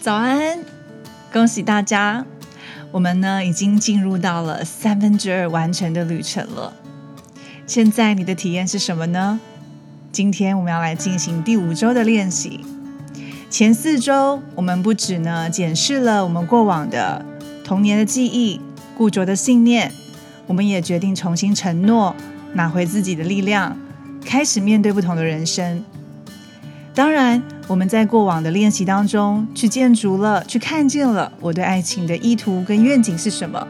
早安！恭喜大家，我们呢已经进入到了三分之二完成的旅程了。现在你的体验是什么呢？今天我们要来进行第五周的练习。前四周我们不止呢检视了我们过往的童年的记忆、固着的信念，我们也决定重新承诺，拿回自己的力量，开始面对不同的人生。当然，我们在过往的练习当中，去建筑了，去看见了我对爱情的意图跟愿景是什么，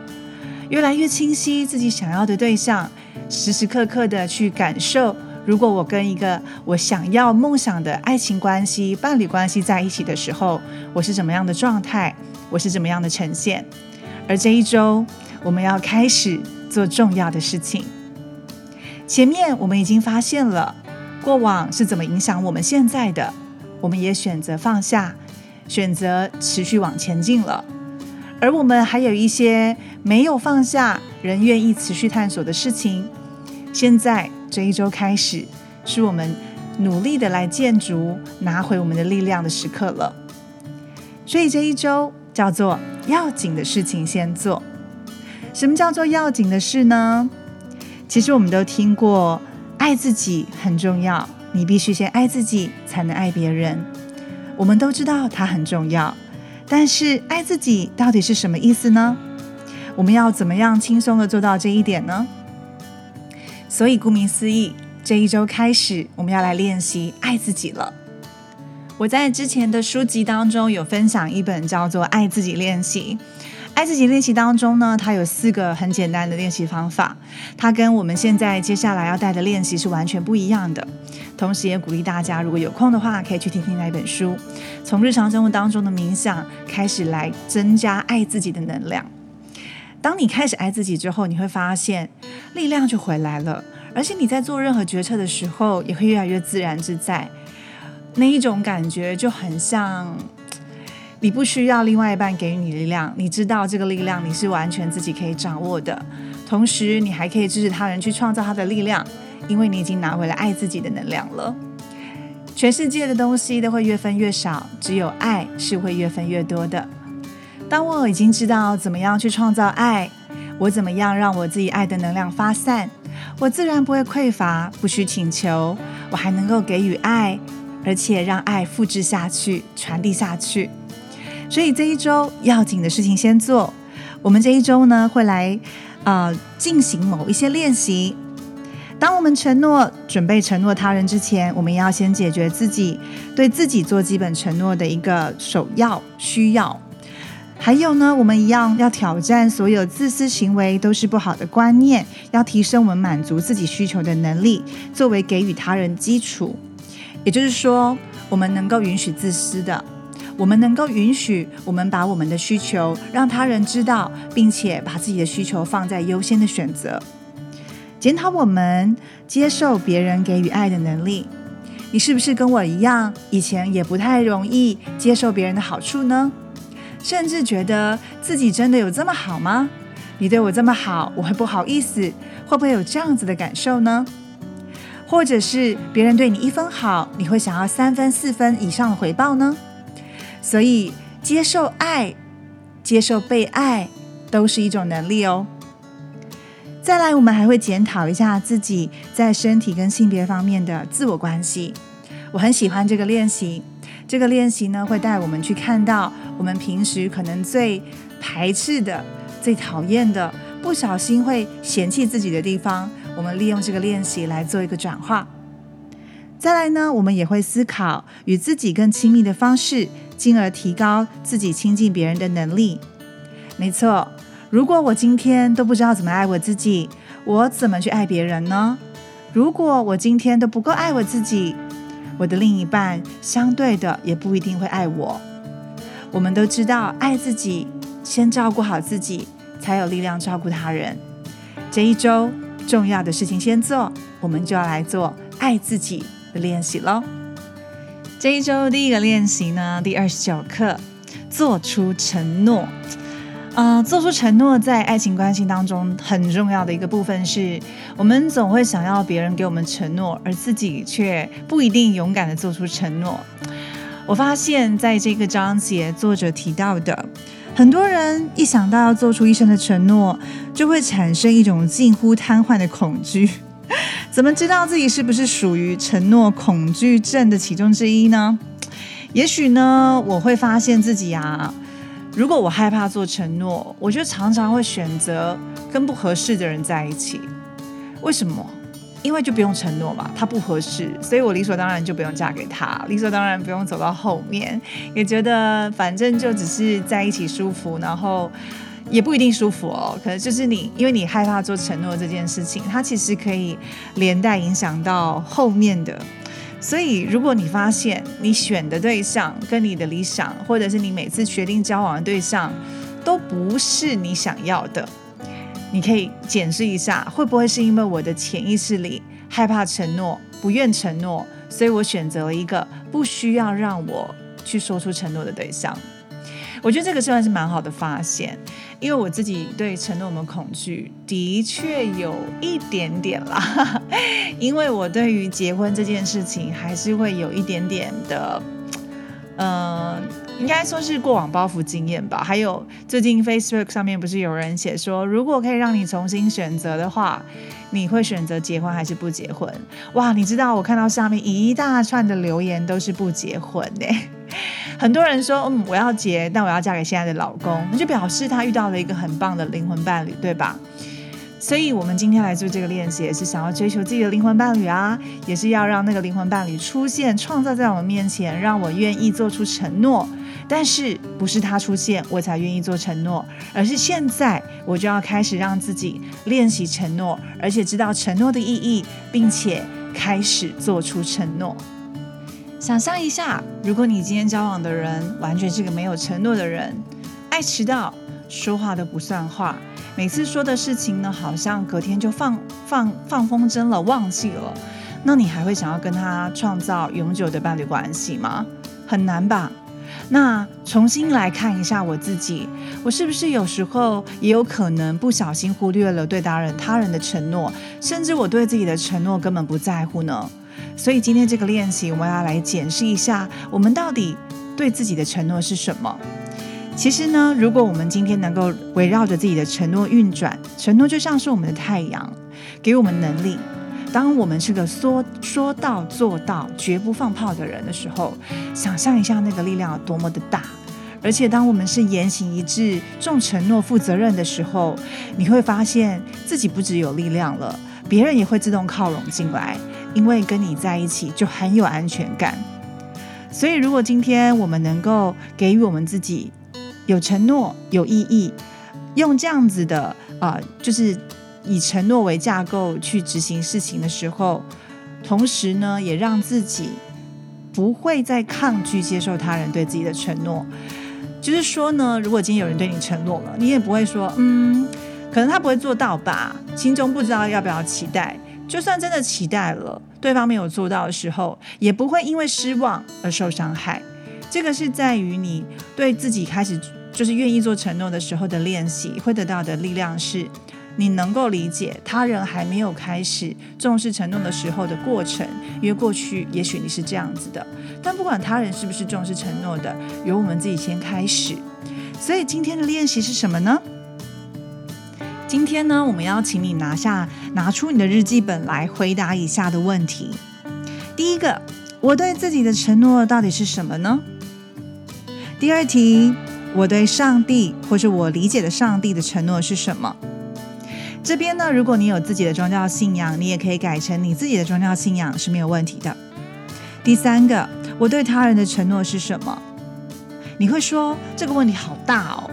越来越清晰自己想要的对象，时时刻刻的去感受，如果我跟一个我想要梦想的爱情关系、伴侣关系在一起的时候，我是怎么样的状态，我是怎么样的呈现。而这一周，我们要开始做重要的事情。前面我们已经发现了。过往是怎么影响我们现在的？我们也选择放下，选择持续往前进了。而我们还有一些没有放下，仍愿意持续探索的事情。现在这一周开始，是我们努力的来建筑、拿回我们的力量的时刻了。所以这一周叫做要紧的事情先做。什么叫做要紧的事呢？其实我们都听过。爱自己很重要，你必须先爱自己，才能爱别人。我们都知道它很重要，但是爱自己到底是什么意思呢？我们要怎么样轻松的做到这一点呢？所以顾名思义，这一周开始，我们要来练习爱自己了。我在之前的书籍当中有分享一本叫做《爱自己练习》。爱自己练习当中呢，它有四个很简单的练习方法，它跟我们现在接下来要带的练习是完全不一样的。同时也鼓励大家，如果有空的话，可以去听听那一本书，从日常生活当中的冥想开始来增加爱自己的能量。当你开始爱自己之后，你会发现力量就回来了，而且你在做任何决策的时候也会越来越自然自在，那一种感觉就很像。你不需要另外一半给予你力量，你知道这个力量你是完全自己可以掌握的。同时，你还可以支持他人去创造他的力量，因为你已经拿回了爱自己的能量了。全世界的东西都会越分越少，只有爱是会越分越多的。当我已经知道怎么样去创造爱，我怎么样让我自己爱的能量发散，我自然不会匮乏，不需请求，我还能够给予爱，而且让爱复制下去，传递下去。所以这一周要紧的事情先做。我们这一周呢会来啊进行某一些练习。当我们承诺准备承诺他人之前，我们要先解决自己对自己做基本承诺的一个首要需要。还有呢，我们一样要挑战所有自私行为都是不好的观念，要提升我们满足自己需求的能力，作为给予他人基础。也就是说，我们能够允许自私的。我们能够允许我们把我们的需求让他人知道，并且把自己的需求放在优先的选择。检讨我们接受别人给予爱的能力。你是不是跟我一样，以前也不太容易接受别人的好处呢？甚至觉得自己真的有这么好吗？你对我这么好，我会不好意思？会不会有这样子的感受呢？或者是别人对你一分好，你会想要三分、四分以上的回报呢？所以，接受爱、接受被爱，都是一种能力哦。再来，我们还会检讨一下自己在身体跟性别方面的自我关系。我很喜欢这个练习。这个练习呢，会带我们去看到我们平时可能最排斥的、最讨厌的、不小心会嫌弃自己的地方。我们利用这个练习来做一个转化。再来呢，我们也会思考与自己更亲密的方式。进而提高自己亲近别人的能力。没错，如果我今天都不知道怎么爱我自己，我怎么去爱别人呢？如果我今天都不够爱我自己，我的另一半相对的也不一定会爱我。我们都知道，爱自己，先照顾好自己，才有力量照顾他人。这一周重要的事情先做，我们就要来做爱自己的练习喽。这一周第一个练习呢，第二十九课，做出承诺。啊，做出承诺在爱情关系当中很重要的一个部分是，我们总会想要别人给我们承诺，而自己却不一定勇敢的做出承诺。我发现在这个章节，作者提到的，很多人一想到要做出一生的承诺，就会产生一种近乎瘫痪的恐惧。怎么知道自己是不是属于承诺恐惧症的其中之一呢？也许呢，我会发现自己啊，如果我害怕做承诺，我就常常会选择跟不合适的人在一起。为什么？因为就不用承诺嘛，他不合适，所以我理所当然就不用嫁给他，理所当然不用走到后面，也觉得反正就只是在一起舒服，然后也不一定舒服哦，可能就是你，因为你害怕做承诺这件事情，它其实可以连带影响到后面的。所以如果你发现你选的对象跟你的理想，或者是你每次决定交往的对象都不是你想要的。你可以检视一下，会不会是因为我的潜意识里害怕承诺、不愿承诺，所以我选择了一个不需要让我去说出承诺的对象。我觉得这个算是蛮好的发现，因为我自己对承诺有没有恐惧，的确有一点点啦。因为我对于结婚这件事情，还是会有一点点的，嗯。应该说是过往包袱经验吧。还有最近 Facebook 上面不是有人写说，如果可以让你重新选择的话，你会选择结婚还是不结婚？哇，你知道我看到下面一大串的留言都是不结婚呢。很多人说，嗯，我要结，但我要嫁给现在的老公，那就表示他遇到了一个很棒的灵魂伴侣，对吧？所以，我们今天来做这个练习，也是想要追求自己的灵魂伴侣啊，也是要让那个灵魂伴侣出现，创造在我们面前，让我愿意做出承诺。但是不是他出现我才愿意做承诺，而是现在我就要开始让自己练习承诺，而且知道承诺的意义，并且开始做出承诺。想象一下，如果你今天交往的人完全是个没有承诺的人，爱迟到，说话都不算话，每次说的事情呢，好像隔天就放放放风筝了，忘记了，那你还会想要跟他创造永久的伴侣关系吗？很难吧。那重新来看一下我自己，我是不是有时候也有可能不小心忽略了对他人他人的承诺，甚至我对自己的承诺根本不在乎呢？所以今天这个练习，我们要来检视一下，我们到底对自己的承诺是什么？其实呢，如果我们今天能够围绕着自己的承诺运转，承诺就像是我们的太阳，给我们能力。当我们是个说说到做到、绝不放炮的人的时候，想象一下那个力量有多么的大。而且，当我们是言行一致、重承诺、负责任的时候，你会发现自己不只有力量了，别人也会自动靠拢进来，因为跟你在一起就很有安全感。所以，如果今天我们能够给予我们自己有承诺、有意义，用这样子的啊，就是。以承诺为架构去执行事情的时候，同时呢，也让自己不会再抗拒接受他人对自己的承诺。就是说呢，如果今天有人对你承诺了，你也不会说，嗯，可能他不会做到吧，心中不知道要不要期待。就算真的期待了，对方没有做到的时候，也不会因为失望而受伤害。这个是在于你对自己开始就是愿意做承诺的时候的练习，会得到的力量是。你能够理解他人还没有开始重视承诺的时候的过程，因为过去也许你是这样子的。但不管他人是不是重视承诺的，由我们自己先开始。所以今天的练习是什么呢？今天呢，我们要请你拿下、拿出你的日记本来回答以下的问题。第一个，我对自己的承诺到底是什么呢？第二题，我对上帝或者我理解的上帝的承诺是什么？这边呢，如果你有自己的宗教信仰，你也可以改成你自己的宗教信仰是没有问题的。第三个，我对他人的承诺是什么？你会说这个问题好大哦。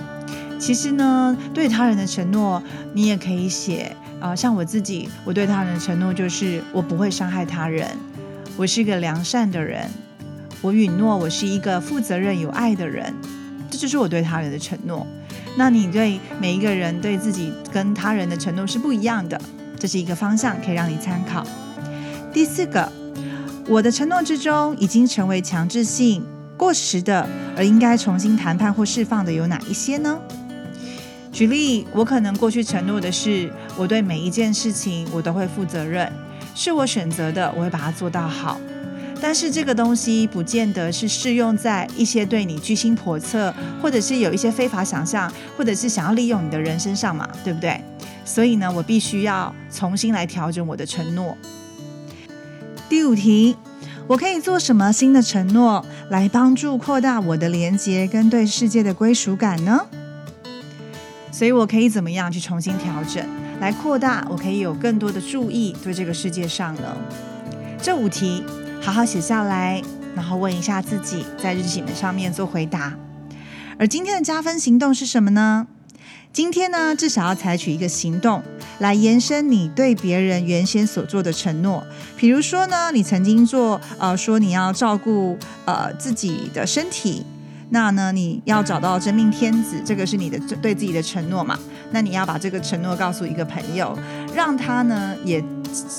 其实呢，对他人的承诺，你也可以写啊，像我自己，我对他人的承诺就是我不会伤害他人，我是一个良善的人，我允诺我是一个负责任有爱的人，这就是我对他人的承诺。那你对每一个人对自己跟他人的承诺是不一样的，这是一个方向，可以让你参考。第四个，我的承诺之中已经成为强制性、过时的，而应该重新谈判或释放的有哪一些呢？举例，我可能过去承诺的是，我对每一件事情我都会负责任，是我选择的，我会把它做到好。但是这个东西不见得是适用在一些对你居心叵测，或者是有一些非法想象，或者是想要利用你的人身上嘛，对不对？所以呢，我必须要重新来调整我的承诺。第五题，我可以做什么新的承诺来帮助扩大我的连接跟对世界的归属感呢？所以我可以怎么样去重新调整，来扩大我可以有更多的注意对这个世界上呢？这五题好好写下来，然后问一下自己，在日记本上面做回答。而今天的加分行动是什么呢？今天呢，至少要采取一个行动来延伸你对别人原先所做的承诺。比如说呢，你曾经做呃说你要照顾呃自己的身体，那呢你要找到真命天子，这个是你的对自己的承诺嘛？那你要把这个承诺告诉一个朋友，让他呢也。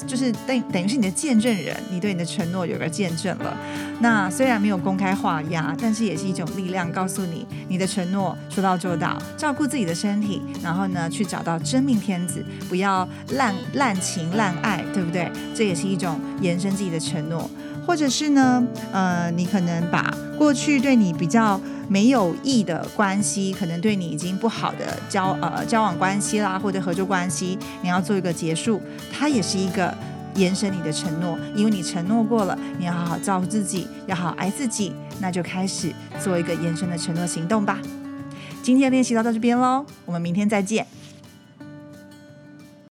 就是等等于是你的见证人，你对你的承诺有个见证了。那虽然没有公开画押，但是也是一种力量，告诉你你的承诺说到做到，照顾自己的身体，然后呢去找到真命天子，不要滥滥情滥爱，对不对？这也是一种延伸自己的承诺。或者是呢，呃，你可能把过去对你比较没有益的关系，可能对你已经不好的交呃交往关系啦，或者合作关系，你要做一个结束，它也是一个延伸你的承诺，因为你承诺过了，你要好好照顾自己，要好好爱自己，那就开始做一个延伸的承诺行动吧。今天练习到到这边喽，我们明天再见。